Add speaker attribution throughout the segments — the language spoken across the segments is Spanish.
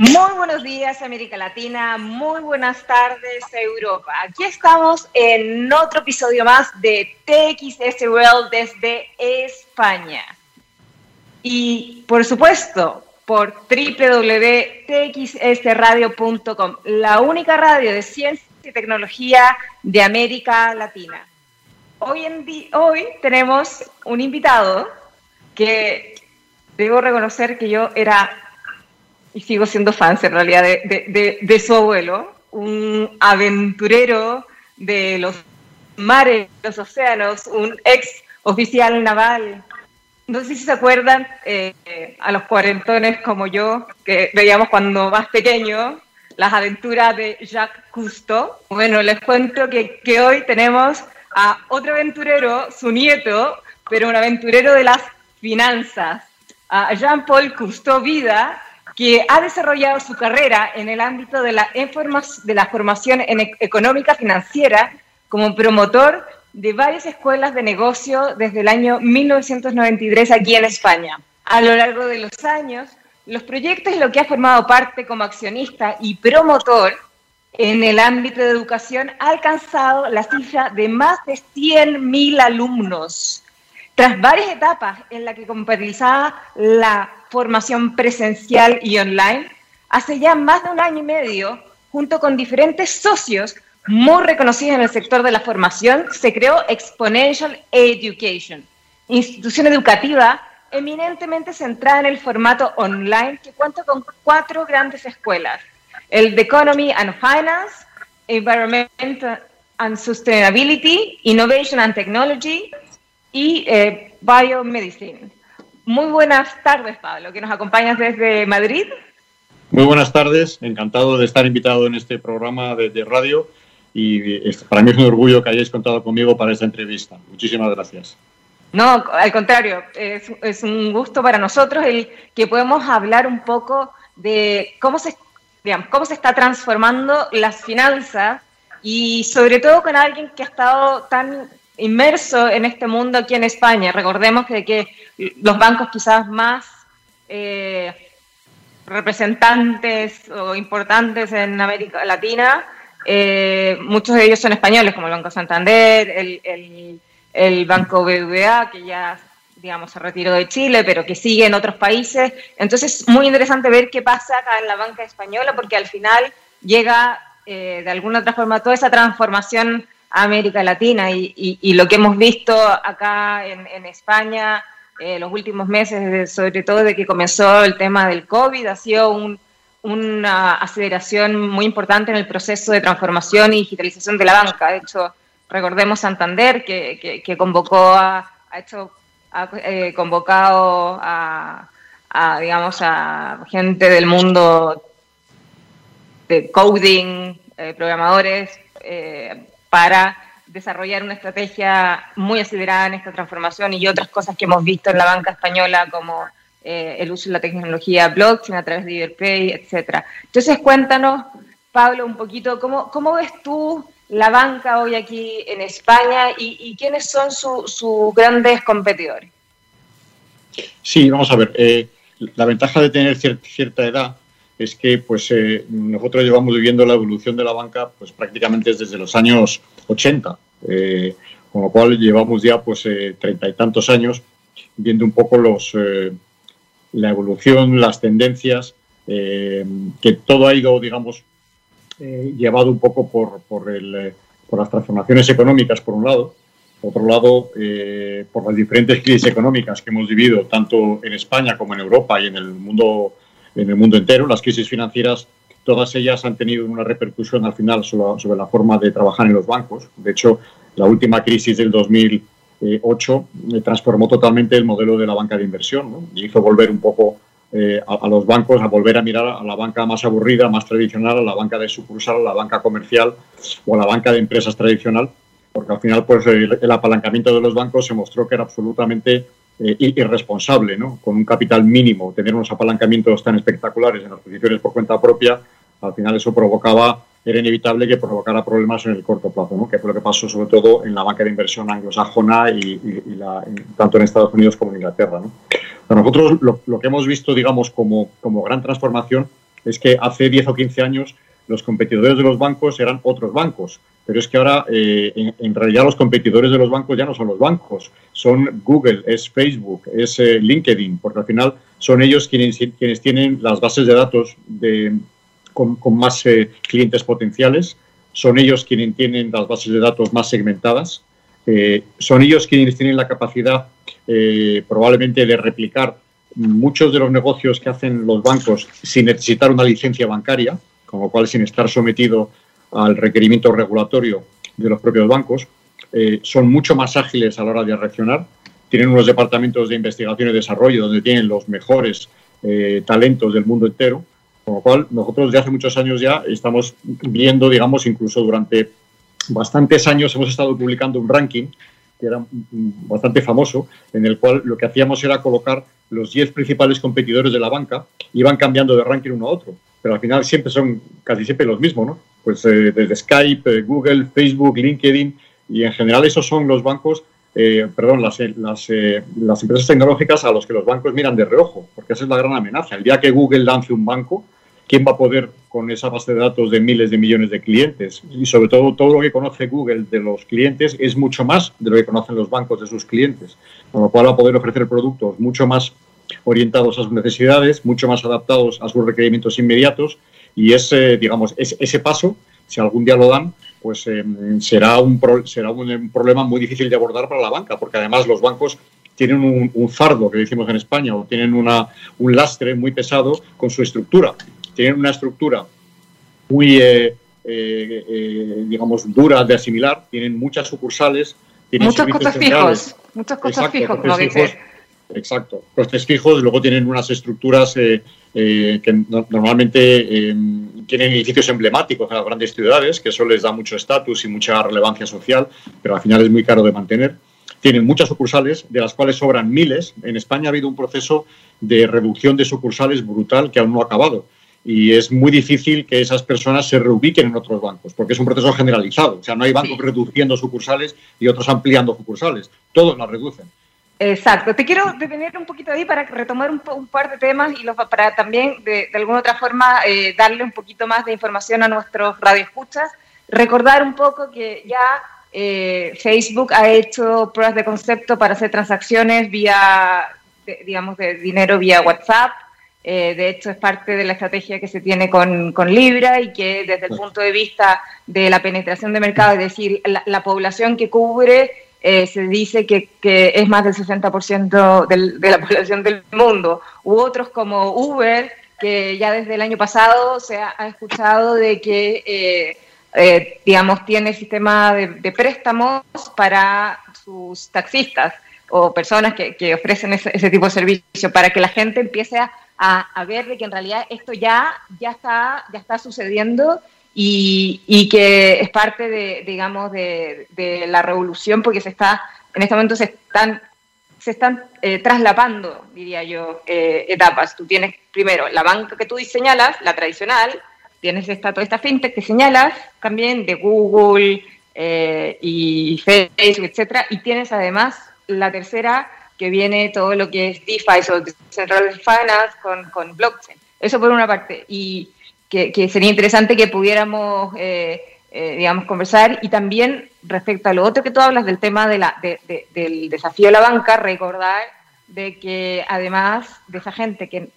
Speaker 1: Muy buenos días América Latina, muy buenas tardes Europa. Aquí estamos en otro episodio más de TXS World desde España. Y por supuesto, por www.txsradio.com, la única radio de ciencia y tecnología de América Latina. Hoy, en hoy tenemos un invitado que debo reconocer que yo era y sigo siendo fan en realidad de, su abuelo, un aventurero de los mares, los océanos, un ex oficial naval. No sé si se acuerdan eh, a los cuarentones como yo, que veíamos cuando más pequeño las aventuras de Jacques Cousteau. Bueno, les cuento que, que hoy tenemos a otro aventurero, su nieto, pero un aventurero de las finanzas, a Jean-Paul Cousteau Vida, que ha desarrollado su carrera en el ámbito de la, de la formación en económica financiera como promotor de varias escuelas de negocio desde el año 1993 aquí en España. A lo largo de los años, los proyectos en los que ha formado parte como accionista y promotor en el ámbito de educación ha alcanzado la cifra de más de 100.000 alumnos. Tras varias etapas en las que compatibilizaba la formación presencial y online, hace ya más de un año y medio, junto con diferentes socios muy reconocidos en el sector de la formación, se creó Exponential Education, institución educativa eminentemente centrada en el formato online que cuenta con cuatro grandes escuelas, el de Economy and Finance, Environment and Sustainability, Innovation and Technology y eh, Biomedicine. Muy buenas tardes, Pablo, que nos acompañas desde Madrid.
Speaker 2: Muy buenas tardes, encantado de estar invitado en este programa de, radio y para mí es un orgullo que hayáis contado conmigo para esta entrevista. Muchísimas gracias.
Speaker 1: No, al contrario, es, un gusto para nosotros el que podemos hablar un poco de cómo se, digamos, cómo se está transformando las finanzas y sobre todo con alguien que ha estado tan inmerso en este mundo aquí en España. Recordemos que, los bancos quizás más eh, representantes o importantes en América Latina, eh, muchos de ellos son españoles, como el Banco Santander, el, Banco BBVA, que ya digamos, se retiró de Chile, pero que sigue en otros países. Entonces, muy interesante ver qué pasa acá en la banca española, porque al final llega, eh, de alguna otra forma, toda esa transformación América Latina y, lo que hemos visto acá en, España eh, los últimos meses, sobre todo de que comenzó el tema del COVID, ha sido una aceleración muy importante en el proceso de transformación y digitalización de la banca. De hecho, recordemos Santander, que, convocó a, ha hecho, ha, eh, convocado a, digamos, a gente del mundo de coding, eh, programadores, eh, para desarrollar una estrategia muy acelerada en esta transformación y otras cosas que hemos visto en la banca española como eh, el uso de la tecnología blockchain a través de Iberpay, etcétera. Entonces cuéntanos, Pablo, un poquito cómo, cómo ves tú la banca hoy aquí en España y, quiénes son sus grandes competidores.
Speaker 2: Sí, vamos a ver. Eh, la ventaja de tener cierta edad es que pues eh, nosotros llevamos viviendo la evolución de la banca pues prácticamente desde los años 80, eh, con lo cual llevamos ya pues eh, treinta y tantos años viendo un poco los la evolución, las tendencias, que todo ha ido, digamos, llevado un poco por, por, el, por las transformaciones económicas, por un lado, por otro lado, por las diferentes crisis económicas que hemos vivido, tanto en España como en Europa y en el mundo en el mundo entero. Las crisis financieras, todas ellas han tenido una repercusión al final sobre, la forma de trabajar en los bancos. De hecho, la última crisis del 2008 eh, transformó totalmente el modelo de la banca de inversión y hizo volver un poco eh, a, los bancos a volver a mirar a la banca más aburrida, más tradicional, a la banca de sucursal, a la banca comercial o a la banca de empresas tradicional, porque al final pues, el apalancamiento de los bancos se mostró que era absolutamente eh, irresponsable, ¿no? Con un capital mínimo, tener unos apalancamientos tan espectaculares en las posiciones por cuenta propia, al final eso provocaba, era inevitable que provocara problemas en el corto plazo, ¿no? Que fue lo que pasó sobre todo en la banca de inversión anglosajona y, tanto en Estados Unidos como en Inglaterra, ¿no? nosotros lo, que hemos visto, digamos, como, como gran transformación es que hace 10 o 15 años los competidores de los bancos eran otros bancos, pero es que ahora eh, en, realidad los competidores de los bancos ya no son los bancos, son Google, es Facebook, es eh, LinkedIn, porque al final son ellos quienes, tienen las bases de datos de, con, más eh, clientes potenciales, son ellos quienes tienen las bases de datos más segmentadas, son ellos quienes tienen la capacidad probablemente de replicar muchos de los negocios que hacen los bancos sin necesitar una licencia bancaria, con lo cual sin estar sometido al requerimiento regulatorio de los propios bancos, eh, son mucho más ágiles a la hora de reaccionar, tienen unos departamentos de investigación y desarrollo donde tienen los mejores eh, talentos del mundo entero, con lo cual nosotros desde hace muchos años ya estamos viendo, digamos, incluso durante bastantes años hemos estado publicando un ranking que era bastante famoso, en el cual lo que hacíamos era colocar los 10 principales competidores de la banca, iban cambiando de ranking uno a otro pero al final siempre son casi siempre los mismos, ¿no? Pues eh, desde Skype, eh, Google, Facebook, LinkedIn, y en general esos son los bancos, eh, perdón, las, las, las, empresas tecnológicas a los que los bancos miran de reojo, porque esa es la gran amenaza. El día que Google lance un banco, ¿quién va a poder con esa base de datos de miles de millones de clientes? Y sobre todo, todo lo que conoce Google de los clientes es mucho más de lo que conocen los bancos de sus clientes, con lo cual va a poder ofrecer productos mucho más orientados a sus necesidades, mucho más adaptados a sus requerimientos inmediatos y ese, digamos, ese, paso, si algún día lo dan, pues eh, será, un, será un, problema muy difícil de abordar para la banca, porque además los bancos tienen un, fardo, que decimos en España, o tienen una, un lastre muy pesado con su estructura. Tienen una estructura muy, eh, eh, digamos, dura de asimilar, tienen muchas sucursales.
Speaker 1: Tienen muchos costos fijos, muchos costos fijos, como dices
Speaker 2: Exacto. Costes fijos, luego tienen unas estructuras eh, eh, que normalmente eh, tienen edificios emblemáticos en las grandes ciudades, que eso les da mucho estatus y mucha relevancia social, pero al final es muy caro de mantener. Tienen muchas sucursales, de las cuales sobran miles. En España ha habido un proceso de reducción de sucursales brutal que aún no ha acabado. Y es muy difícil que esas personas se reubiquen en otros bancos, porque es un proceso generalizado. O sea, no hay bancos reduciendo sucursales y otros ampliando sucursales. Todos las reducen.
Speaker 1: Exacto. Te quiero detener un poquito ahí para retomar un, par de temas y para también, de, alguna otra forma, eh, darle un poquito más de información a nuestros radioescuchas. Recordar un poco que ya eh, Facebook ha hecho pruebas de concepto para hacer transacciones vía, digamos, de dinero vía WhatsApp. Eh, de hecho, es parte de la estrategia que se tiene con, Libra y que desde el punto de vista de la penetración de mercado, es decir, la población que cubre eh, se dice que, que, es más del 60% del, de la población del mundo, u otros como Uber, que ya desde el año pasado se ha, escuchado de que, eh, eh, digamos, tiene sistema de, préstamos para sus taxistas o personas que, ofrecen ese, ese, tipo de servicio, para que la gente empiece a, a, ver de que en realidad esto ya, ya, está, ya está sucediendo y, que es parte de, digamos, de, la revolución porque se está, en este momento se están, se están eh, traslapando, diría yo, eh, etapas. Tú tienes primero la banca que tú señalas, la tradicional, tienes esta, toda esta fintech que señalas, también de Google eh, y Facebook, etcétera, y tienes además la tercera que viene todo lo que es DeFi o Central Finance con, con blockchain. Eso por una parte. Y, que, sería interesante que pudiéramos, eh, eh, digamos, conversar. Y también respecto a lo otro que tú hablas del tema de la, del desafío de la banca, recordar de que además de esa gente que,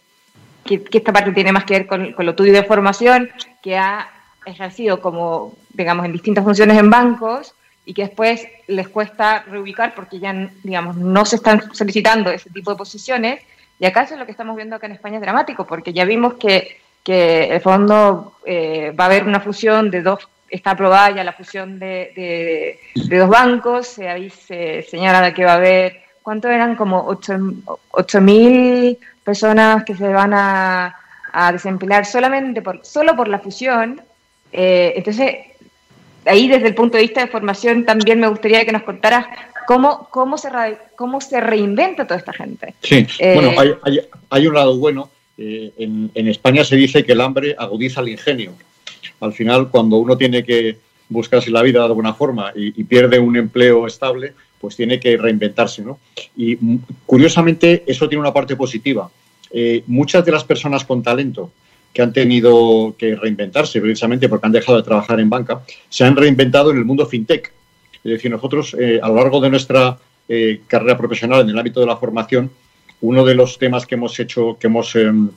Speaker 1: que, esta parte tiene más que ver con, con lo tuyo de formación, que ha ejercido como, digamos, en distintas funciones en bancos y que después les cuesta reubicar porque ya, digamos, no se están solicitando ese tipo de posiciones. Y acá eso es lo que estamos viendo acá en España es dramático, porque ya vimos que que el fondo eh, va a haber una fusión de dos, está aprobada ya la fusión de, de, dos bancos, se, ahí se señala que va a haber, ¿cuánto eran? Como 8.000 personas que se van a, a, desemplear solamente por, solo por la fusión. Eh, entonces, ahí desde el punto de vista de formación también me gustaría que nos contaras cómo, cómo, se, cómo se reinventa toda esta gente.
Speaker 2: Sí, bueno, eh, hay, hay, hay un lado bueno eh, en, España se dice que el hambre agudiza el ingenio. Al final, cuando uno tiene que buscarse la vida de alguna forma y, pierde un empleo estable, pues tiene que reinventarse. ¿no? Y mm, curiosamente, eso tiene una parte positiva. Eh, muchas de las personas con talento que han tenido que reinventarse precisamente porque han dejado de trabajar en banca, se han reinventado en el mundo fintech. Es decir, nosotros eh, a lo largo de nuestra eh, carrera profesional en el ámbito de la formación, uno de los temas que hemos hecho, que hemos em,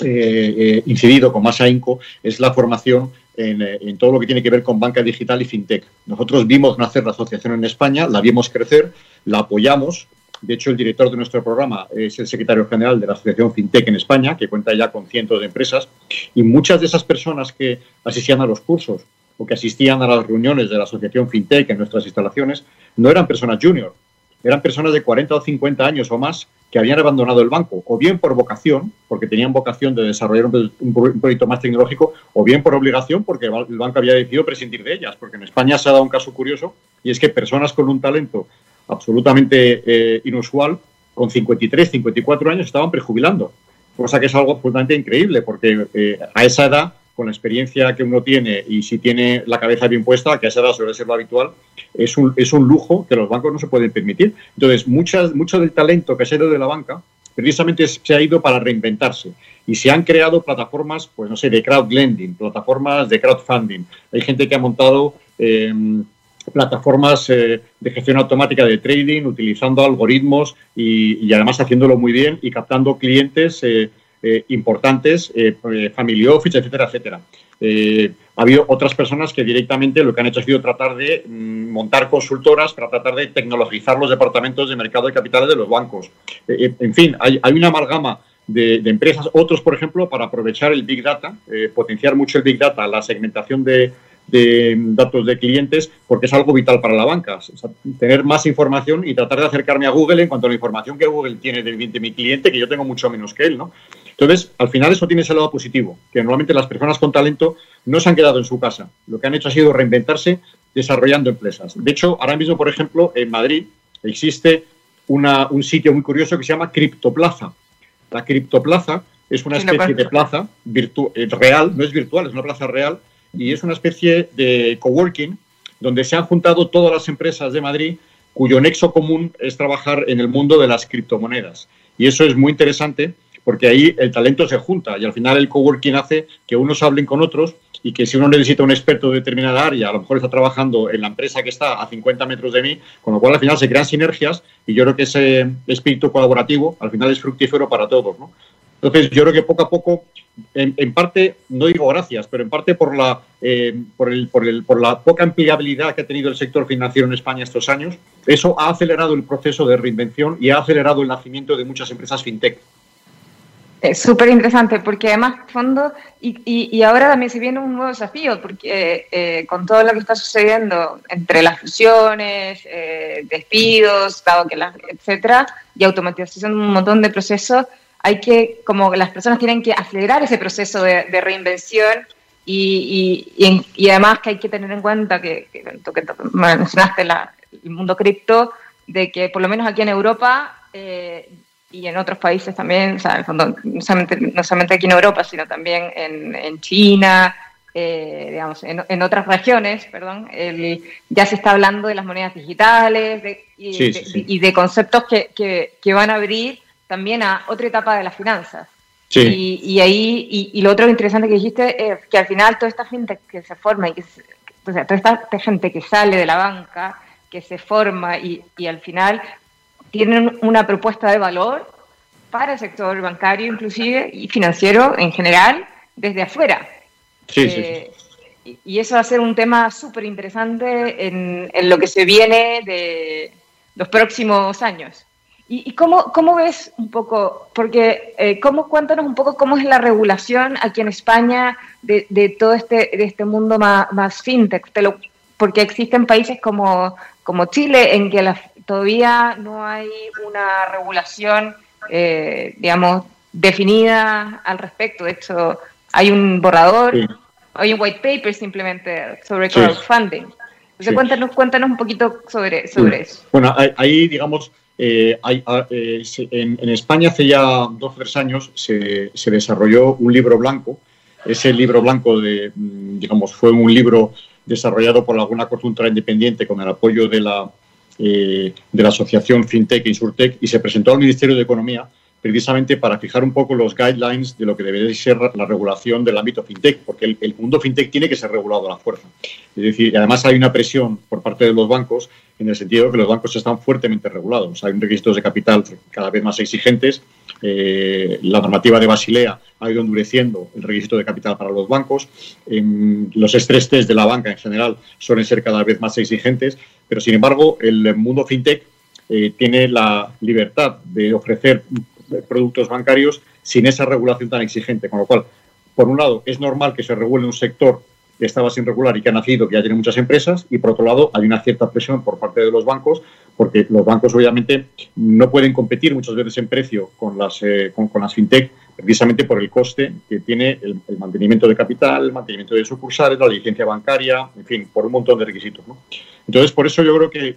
Speaker 2: eh, incidido con más ahínco es la formación en, todo lo que tiene que ver con banca digital y fintech. Nosotros vimos nacer la asociación en España, la vimos crecer, la apoyamos. De hecho, el director de nuestro programa es el secretario general de la Asociación FinTech en España, que cuenta ya con cientos de empresas. Y muchas de esas personas que asistían a los cursos o que asistían a las reuniones de la Asociación FinTech en nuestras instalaciones no eran personas junior, eran personas de 40 o 50 años o más que habían abandonado el banco, o bien por vocación, porque tenían vocación de desarrollar un, proyecto más tecnológico, o bien por obligación, porque el banco había decidido prescindir de ellas, porque en España se ha dado un caso curioso, y es que personas con un talento absolutamente eh, inusual, con 53, 54 años, estaban prejubilando, cosa que es algo absolutamente increíble, porque eh, a esa edad con la experiencia que uno tiene y si tiene la cabeza bien puesta, que a esa edad suele ser lo habitual, es un, es un lujo que los bancos no se pueden permitir. Entonces, muchas, mucho del talento que se ha ido de la banca precisamente se ha ido para reinventarse y se han creado plataformas, pues no sé, de crowdlending, plataformas de crowdfunding. Hay gente que ha montado em, plataformas eh, de gestión automática de trading utilizando algoritmos y, y, además haciéndolo muy bien y captando clientes eh, eh, importantes, eh, eh, Family Office, etcétera, etcétera. ha habido otras personas que directamente lo que han hecho ha sido tratar de mm, montar consultoras para tratar de tecnologizar los departamentos de mercado de capitales de los bancos. en fin, hay, una amalgama de, empresas, otros, por ejemplo, para aprovechar el Big Data, potenciar mucho el Big Data, la segmentación de, de datos de clientes porque es algo vital para la banca. tener más información y tratar de acercarme a Google en cuanto a la información que Google tiene de mi cliente, que yo tengo mucho menos que él. ¿no? Entonces, al final eso tiene ese lado positivo, que normalmente las personas con talento no se han quedado en su casa. Lo que han hecho ha sido reinventarse desarrollando empresas. De hecho, ahora mismo, por ejemplo, en Madrid existe un sitio muy curioso que se llama Criptoplaza. La Criptoplaza es una especie de plaza eh, real, no es virtual, es una plaza real, y es una especie de coworking donde se han juntado todas las empresas de Madrid cuyo nexo común es trabajar en el mundo de las criptomonedas. Y eso es muy interesante porque ahí el talento se junta y al final el coworking hace que unos hablen con otros y que si uno necesita un experto de determinada área, a lo mejor está trabajando en la empresa que está a 50 metros de mí, con lo cual al final se crean sinergias y yo creo que ese espíritu colaborativo al final es fructífero para todos. Entonces, yo creo que poco a poco, en, parte, no digo gracias, pero en parte por la, eh, por, el, por la poca empleabilidad que ha tenido el sector financiero en España estos años, eso ha acelerado el proceso de reinvención y ha acelerado el nacimiento de muchas empresas fintech.
Speaker 1: Es súper interesante porque además, fondo, y, y, ahora también se viene un nuevo desafío, porque eh, con todo lo que está sucediendo entre las fusiones, eh, despidos, dado que las, etcétera, y automatización de un montón de procesos, hay que, como las personas tienen que acelerar ese proceso de, reinvención y, y, además que hay que tener en cuenta que, que, que mencionaste la, el mundo cripto, de que por lo menos aquí en Europa eh, y en otros países también, o sea, en el fondo, no solamente, no solamente aquí en Europa, sino también en, en China, eh, digamos, en, en, otras regiones, perdón, el, ya se está hablando de las monedas digitales de, y, de, y, de, conceptos que, que, que, van a abrir también a otra etapa de las finanzas. Y, y, ahí, y, lo otro interesante que dijiste es que al final toda esta gente que se forma y que, o sea, toda esta gente que sale de la banca, que se forma y, y al final tienen una propuesta de valor para el sector bancario inclusive y financiero en general desde afuera.
Speaker 2: Sí, sí, eh,
Speaker 1: Y eso va a ser un tema súper interesante en, en, lo que se viene de los próximos años. ¿Y, y cómo, cómo, ves un poco, porque eh, cómo, cuéntanos un poco cómo es la regulación aquí en España de, de todo este, de este mundo más, más fintech? Te lo, porque existen países como, como Chile en que la, todavía no hay una regulación, eh, digamos, definida al respecto. De hecho, hay un borrador, hay un white paper simplemente sobre crowdfunding. Entonces, cuéntanos, cuéntanos un poquito sobre, sobre eso.
Speaker 2: Bueno, ahí, digamos, eh, hay, ah, eh, en, en, España hace ya dos o tres años se, se, desarrolló un libro blanco. Ese libro blanco, de, mm, digamos, fue un libro desarrollado por alguna consultora independiente con el apoyo de la, eh, de la asociación FinTech e Insurtech y se presentó al Ministerio de Economía precisamente para fijar un poco los guidelines de lo que debería ser la regulación del ámbito fintech, porque el, mundo fintech tiene que ser regulado a la fuerza. Es decir, además hay una presión por parte de los bancos en el sentido de que los bancos están fuertemente regulados. Hay requisitos de capital cada vez más exigentes. Eh, la normativa de Basilea ha ido endureciendo el requisito de capital para los bancos. los estrés test de la banca en general suelen ser cada vez más exigentes, pero sin embargo el mundo fintech eh, tiene la libertad de ofrecer productos bancarios sin esa regulación tan exigente. Con lo cual, por un lado, es normal que se regule un sector que estaba sin regular y que ha nacido, que ya tiene muchas empresas, y por otro lado, hay una cierta presión por parte de los bancos, porque los bancos obviamente no pueden competir muchas veces en precio con las, eh, con, las fintech, precisamente por el coste que tiene el, mantenimiento de capital, el mantenimiento de sucursales, la licencia bancaria, en fin, por un montón de requisitos. Entonces, por eso yo creo que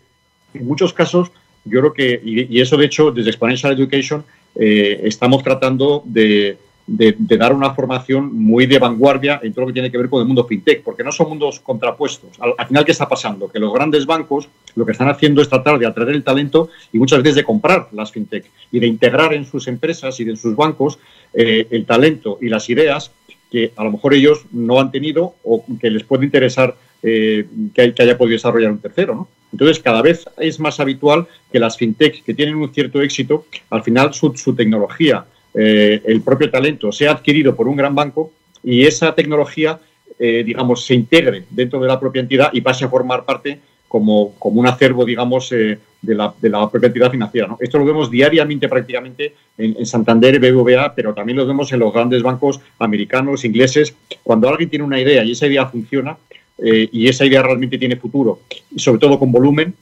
Speaker 2: en muchos casos, yo creo que, y, y eso de hecho desde Exponential Education, eh, estamos tratando de, dar una formación muy de vanguardia en todo lo que tiene que ver con el mundo fintech, porque no son mundos contrapuestos. Al, final, ¿qué está pasando? Que los grandes bancos lo que están haciendo es tratar de atraer el talento y muchas veces de comprar las fintech y de integrar en sus empresas y en sus bancos eh, el talento y las ideas que a lo mejor ellos no han tenido o que les puede interesar eh, que, haya podido desarrollar un tercero. ¿no? Entonces, cada vez es más habitual que las fintech que tienen un cierto éxito, al final su, tecnología, eh, el propio talento, sea adquirido por un gran banco y esa tecnología, eh, digamos, se integre dentro de la propia entidad y pase a formar parte como, como un acervo, digamos, de, la, de, la, propia entidad financiera. Esto lo vemos diariamente prácticamente en, en, Santander BBVA, pero también lo vemos en los grandes bancos americanos, ingleses. Cuando alguien tiene una idea y esa idea funciona, eh, y esa idea realmente tiene futuro, y sobre todo con volumen,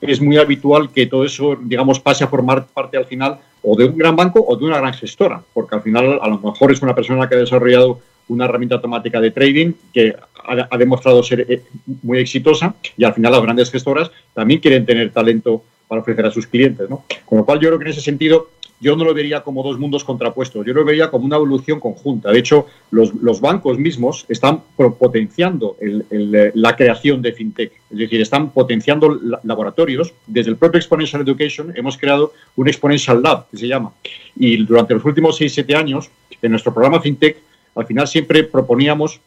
Speaker 2: es muy habitual que todo eso, digamos, pase a formar parte al final o de un gran banco o de una gran gestora, porque al final a lo mejor es una persona que ha desarrollado una herramienta automática de trading que ha, demostrado ser eh, muy exitosa y al final las grandes gestoras también quieren tener talento para ofrecer a sus clientes. ¿no? Con lo cual yo creo que en ese sentido yo no lo vería como dos mundos contrapuestos, yo lo vería como una evolución conjunta. De hecho, los, bancos mismos están potenciando la creación de fintech, es decir, están potenciando laboratorios. Desde el propio Exponential Education hemos creado un Exponential Lab, que se llama. Y durante los últimos 6-7 años, en nuestro programa fintech, al final siempre proponíamos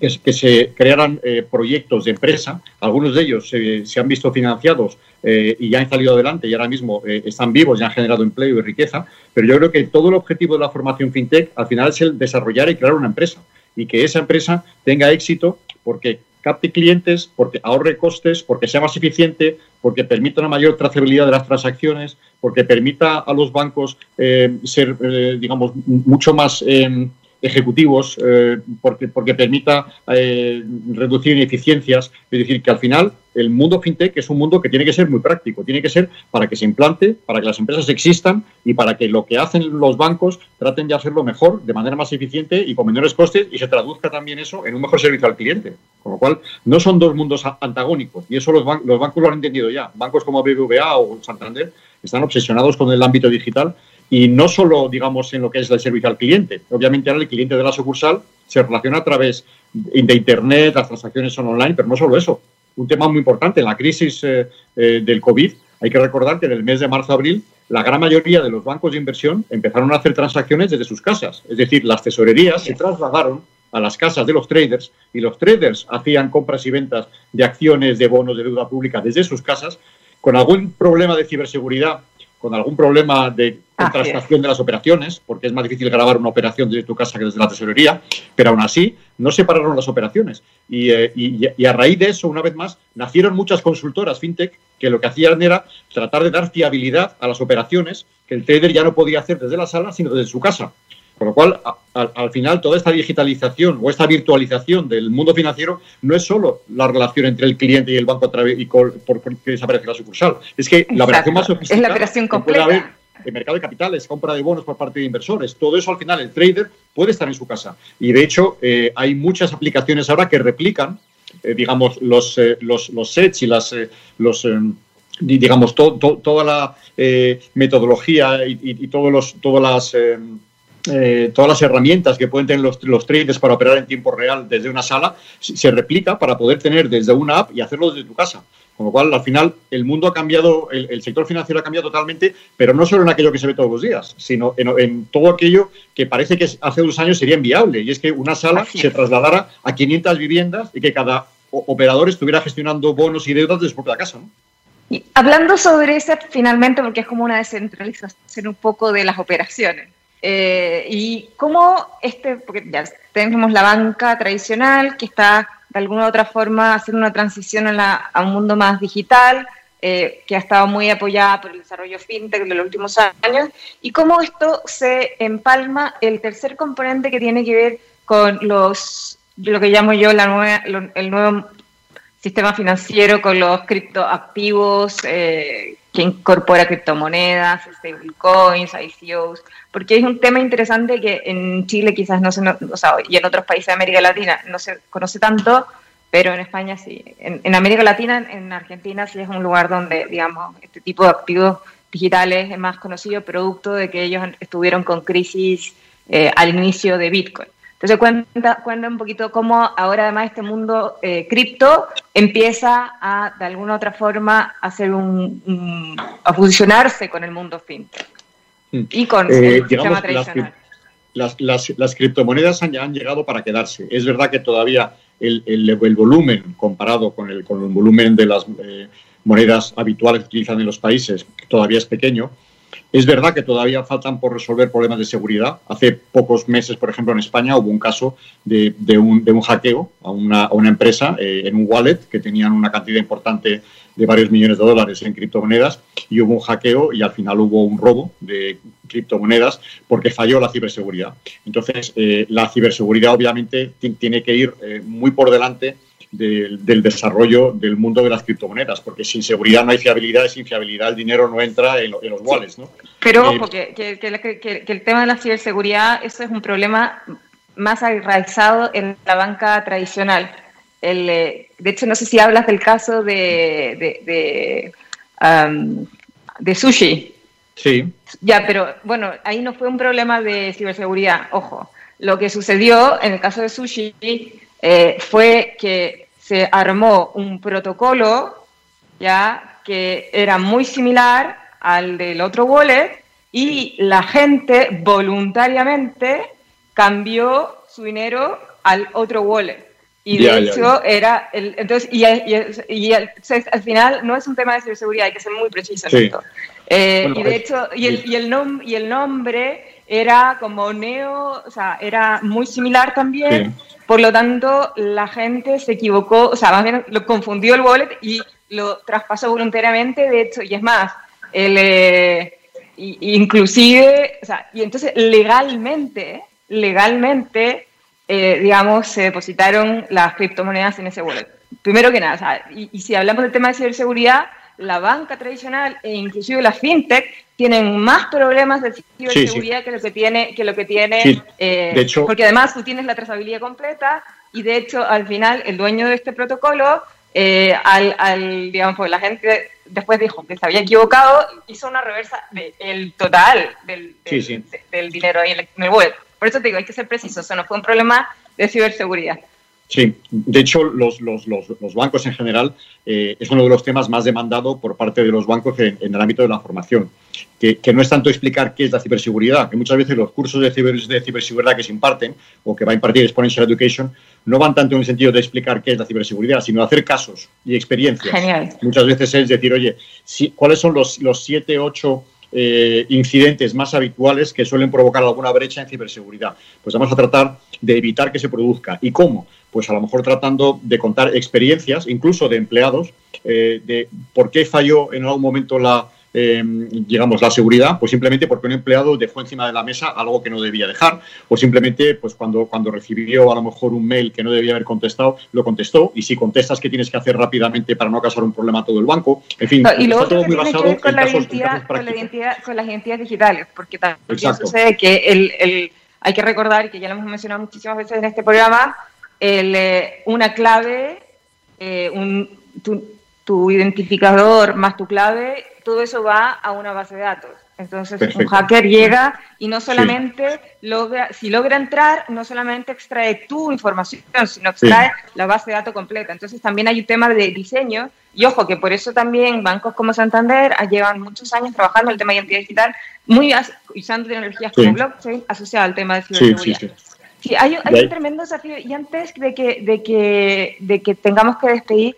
Speaker 2: que, se crearan eh, proyectos de empresa. Algunos de ellos se han visto financiados eh, y ya han salido adelante y ahora mismo eh, están vivos y han generado empleo y riqueza. Pero yo creo que todo el objetivo de la formación fintech al final es el desarrollar y crear una empresa y que esa empresa tenga éxito porque capte clientes, porque ahorre costes, porque sea más eficiente, porque permita una mayor trazabilidad de las transacciones, porque permita a los bancos ser, digamos, mucho más ejecutivos eh, porque, porque permita eh, reducir ineficiencias. Es decir, que al final el mundo fintech es un mundo que tiene que ser muy práctico, tiene que ser para que se implante, para que las empresas existan y para que lo que hacen los bancos traten de hacerlo mejor, de manera más eficiente y con menores costes y se traduzca también eso en un mejor servicio al cliente. Con lo cual, no son dos mundos antagónicos y eso los, los bancos lo han entendido ya. Bancos como BBVA o Santander están obsesionados con el ámbito digital y no solo, digamos, en lo que es el servicio al cliente. Obviamente ahora el cliente de la sucursal se relaciona a través de Internet, las transacciones son online, pero no solo eso. Un tema muy importante, en la crisis eh, eh, del COVID, hay que recordar que en el mes de marzo-abril la gran mayoría de los bancos de inversión empezaron a hacer transacciones desde sus casas. Es decir, las tesorerías se trasladaron a las casas de los traders y los traders hacían compras y ventas de acciones, de bonos, de deuda pública desde sus casas, con algún problema de ciberseguridad con algún problema de contrastación de las operaciones, porque es más difícil grabar una operación desde tu casa que desde la tesorería, pero aún así no separaron las operaciones. Eh, y, a raíz de eso, una vez más, nacieron muchas consultoras fintech que lo que hacían era tratar de dar fiabilidad a las operaciones que el trader ya no podía hacer desde la sala, sino desde su casa. Con lo cual, al final, toda esta digitalización o esta virtualización del mundo financiero no es solo la relación entre el cliente y el banco a través y por, que desaparece la sucursal. Es que la operación más sofisticada
Speaker 1: es la operación completa. Puede haber
Speaker 2: el mercado de capitales, compra de bonos por parte de inversores. Todo eso al final el trader puede estar en su casa. Y de hecho, eh, hay muchas aplicaciones ahora que replican, eh, digamos, los, eh, los, los, sets y las, los digamos, toda la metodología y, y, todos los, todas las eh, todas las herramientas que pueden tener los, los, traders para operar en tiempo real desde una sala se replica para poder tener desde una app y hacerlo desde tu casa. Con lo cual, al final, el mundo ha cambiado, el, sector financiero ha cambiado totalmente, pero no solo en aquello que se ve todos los días, sino en, todo aquello que parece que hace unos años sería inviable, y es que una sala se trasladara a 500 viviendas y que cada operador estuviera gestionando bonos y deudas desde su propia casa.
Speaker 1: Y hablando sobre eso, finalmente, porque es como una descentralización un poco de las operaciones. Eh, y cómo este, porque ya tenemos la banca tradicional que está de alguna u otra forma haciendo una transición a, un mundo más digital, eh, que ha estado muy apoyada por el desarrollo fintech de los últimos años, y cómo esto se empalma el tercer componente que tiene que ver con los, lo que llamo yo la el nuevo sistema financiero, con los criptoactivos, eh, que incorpora criptomonedas, stablecoins, ICOs, porque es un tema interesante que en Chile quizás no se, o sea, y en otros países de América Latina no se conoce tanto, pero en España sí. En, América Latina, en Argentina sí es un lugar donde, digamos, este tipo de activos digitales es más conocido, producto de que ellos estuvieron con crisis eh, al inicio de Bitcoin. Entonces cuenta, cuenta un poquito cómo ahora además este mundo eh, cripto empieza a de alguna otra forma a hacer un, a fusionarse con el mundo fintech mm. y con eh, el sistema tradicional.
Speaker 2: Las, las, criptomonedas han, han, llegado para quedarse. Es verdad que todavía el, el, volumen comparado con el, con el volumen de las eh, monedas habituales que utilizan en los países todavía es pequeño, es verdad que todavía faltan por resolver problemas de seguridad. Hace pocos meses, por ejemplo, en España hubo un caso de, un, hackeo a una, empresa eh, en un wallet que tenían una cantidad importante de varios millones de dólares en criptomonedas y hubo un hackeo y al final hubo un robo de criptomonedas porque falló la ciberseguridad. Entonces, eh, la ciberseguridad obviamente tiene que ir eh, muy por delante del, desarrollo del mundo de las criptomonedas, porque sin seguridad no hay fiabilidad y sin fiabilidad el dinero no entra en, los wallets. ¿no?
Speaker 1: Pero ojo, eh, que, el tema de la ciberseguridad, eso es un problema más arraigado en la banca tradicional. El, eh, de hecho, no sé si hablas del caso de, de, de sushi.
Speaker 2: Sí.
Speaker 1: Ya, pero bueno, ahí no fue un problema de ciberseguridad, ojo. Lo que sucedió en el caso de sushi eh, fue que se armó un protocolo ya que era muy similar al del otro wallet y la gente voluntariamente cambió su dinero al otro wallet. Y de hecho era el, entonces y, y, al final no es un tema de ciberseguridad, hay que ser muy preciso en esto. Eh, y de hecho y el, y, el y el nombre era como neo, o sea, era muy similar también. Por lo tanto, la gente se equivocó, o sea, más bien lo confundió el wallet y lo traspasó voluntariamente, de hecho, y es más, el, eh, inclusive, o sea, y entonces legalmente, legalmente, eh, digamos, se depositaron las criptomonedas en ese wallet. Primero que nada, o sea, y si hablamos del tema de ciberseguridad, la banca tradicional e inclusive la fintech tienen más problemas de ciberseguridad que lo que tiene, que lo que tiene eh, porque además tú tienes la trazabilidad completa y de hecho al final el dueño de este protocolo, eh, al, digamos, pues la gente después dijo que se había equivocado, hizo una reversa del total del, del, dinero ahí en el web. Por eso te digo, hay que ser preciso, eso no fue un problema de ciberseguridad.
Speaker 2: Sí, de hecho, los, los, los, bancos en general eh, es uno de los temas más demandados por parte de los bancos en, el ámbito de la formación, que, que, no es tanto explicar qué es la ciberseguridad, que muchas veces los cursos de, de ciberseguridad que se imparten o que va a impartir Exponential Education no van tanto en el sentido de explicar qué es la ciberseguridad, sino hacer casos y experiencias.
Speaker 1: Genial.
Speaker 2: Muchas veces es decir, oye, si, ¿cuáles son los, los siete, ocho eh, incidentes más habituales que suelen provocar alguna brecha en ciberseguridad? Pues vamos a tratar de evitar que se produzca. ¿Y cómo? Pues a lo mejor tratando de contar experiencias, incluso de empleados, eh, de por qué falló en algún momento la, eh, digamos, la seguridad, pues simplemente porque un empleado dejó encima de la mesa algo que no debía dejar, o simplemente, pues cuando, cuando recibió a lo mejor un mail que no debía haber contestado, lo contestó, y si contestas, ¿qué tienes que hacer rápidamente para no causar un problema a todo el banco? En fin,
Speaker 1: y está todo muy basado con, la identidad, con, la identidad, con las identidades digitales, porque también sucede que el, el, hay que recordar, que ya lo hemos mencionado muchísimas veces en este programa, eh, una clave, eh, tu, identificador más tu clave, todo eso va a una base de datos. Entonces, un hacker llega y no solamente logra, si logra entrar, no solamente extrae tu información, sino extrae la base de datos completa. Entonces, también hay un tema de diseño. Y ojo, que por eso también bancos como Santander llevan muchos años trabajando en el tema de identidad digital, muy usando tecnologías como blockchain asociada al tema de ciberseguridad. Sí, hay, hay un tremendo desafío. Y antes de que, de que, de que tengamos que despedir,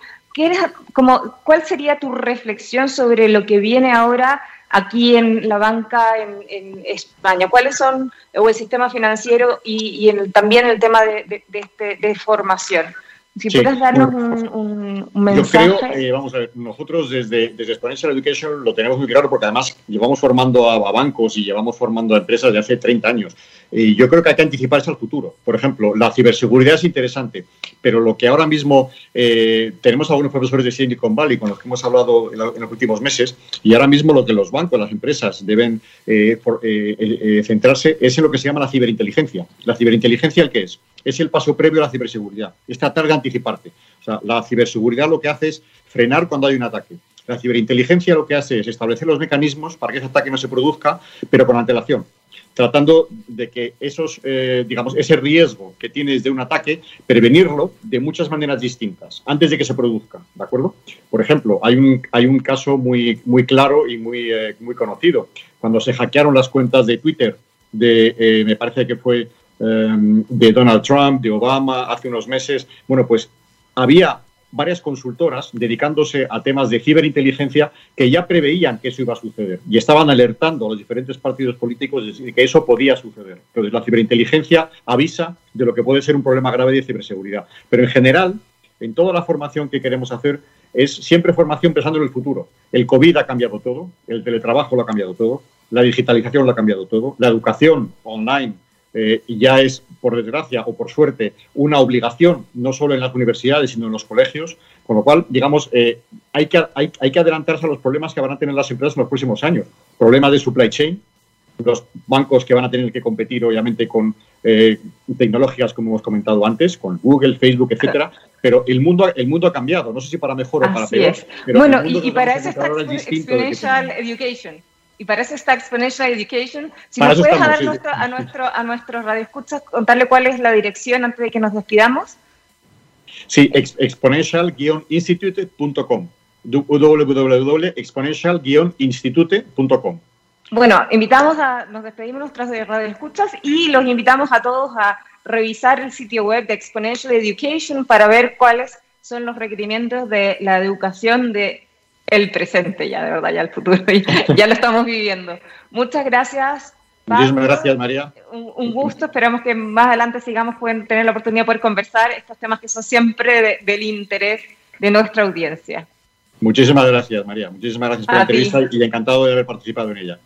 Speaker 1: como, ¿cuál sería tu reflexión sobre lo que viene ahora aquí en la banca en, España? ¿Cuáles son, o el sistema financiero y, y también el tema de, este, de formación? Si puedes darnos un, mensaje.
Speaker 2: Yo creo, eh, vamos a ver, nosotros desde, desde Exponential Education lo tenemos muy claro porque además llevamos formando a, bancos y llevamos formando a empresas de hace 30 años. Y yo creo que hay que anticiparse al futuro. Por ejemplo, la ciberseguridad es interesante, pero lo que ahora mismo eh, tenemos algunos profesores de Silicon Valley con los que hemos hablado en, los últimos meses, y ahora mismo lo que los bancos, las empresas deben eh, centrarse es en lo que se llama la ciberinteligencia. La ciberinteligencia, ¿el qué es? Es el paso previo a la ciberseguridad. Esta targa anticiparte. La ciberseguridad lo que hace es frenar cuando hay un ataque. La ciberinteligencia lo que hace es establecer los mecanismos para que ese ataque no se produzca, pero con antelación, tratando de que esos, eh, digamos, ese riesgo que tienes de un ataque, prevenirlo de muchas maneras distintas, antes de que se produzca, ¿de acuerdo? Por ejemplo, hay un, hay un caso muy, muy claro y muy, eh, muy conocido. Cuando se hackearon las cuentas de Twitter, de, eh, me parece que fue de Donald Trump, de Obama, hace unos meses. Bueno, pues había varias consultoras dedicándose a temas de ciberinteligencia que ya preveían que eso iba a suceder y estaban alertando a los diferentes partidos políticos de que eso podía suceder. Entonces, la ciberinteligencia avisa de lo que puede ser un problema grave de ciberseguridad. Pero en general, en toda la formación que queremos hacer, es siempre formación pensando en el futuro. El COVID ha cambiado todo, el teletrabajo lo ha cambiado todo, la digitalización lo ha cambiado todo, la educación online eh, ya es, por desgracia o por suerte, una obligación, no solo en las universidades, sino en los colegios, con lo cual, digamos, eh, hay, que, hay, que adelantarse a los problemas que van a tener las empresas en los próximos años. Problemas de supply chain, los bancos que van a tener que competir, obviamente, con eh, tecnológicas, como hemos comentado antes, con Google, Facebook, etcétera, pero el mundo, el mundo ha cambiado, no sé si para mejor o para peor.
Speaker 1: bueno, y, para eso está Education. Y para eso está Exponential Education. Si nos puedes dar a, nuestro, a nuestros radioescuchas, contarle cuál es la dirección antes de que nos despidamos.
Speaker 2: Sí, exponential-institute.com www.exponential-institute.com
Speaker 1: Bueno, invitamos a, nos despedimos nuestras radioescuchas y los invitamos a todos a revisar el sitio web de Exponential Education para ver cuáles son los requerimientos de la educación de el presente ya, de verdad, ya el futuro, ya, lo estamos viviendo. Muchas gracias.
Speaker 2: Muchísimas gracias, María.
Speaker 1: Un, gusto, esperamos que más adelante sigamos, pueden tener la oportunidad de poder conversar estos temas que son siempre del interés de nuestra audiencia.
Speaker 2: Muchísimas gracias, María. Muchísimas gracias por la entrevista y encantado de haber participado en ella.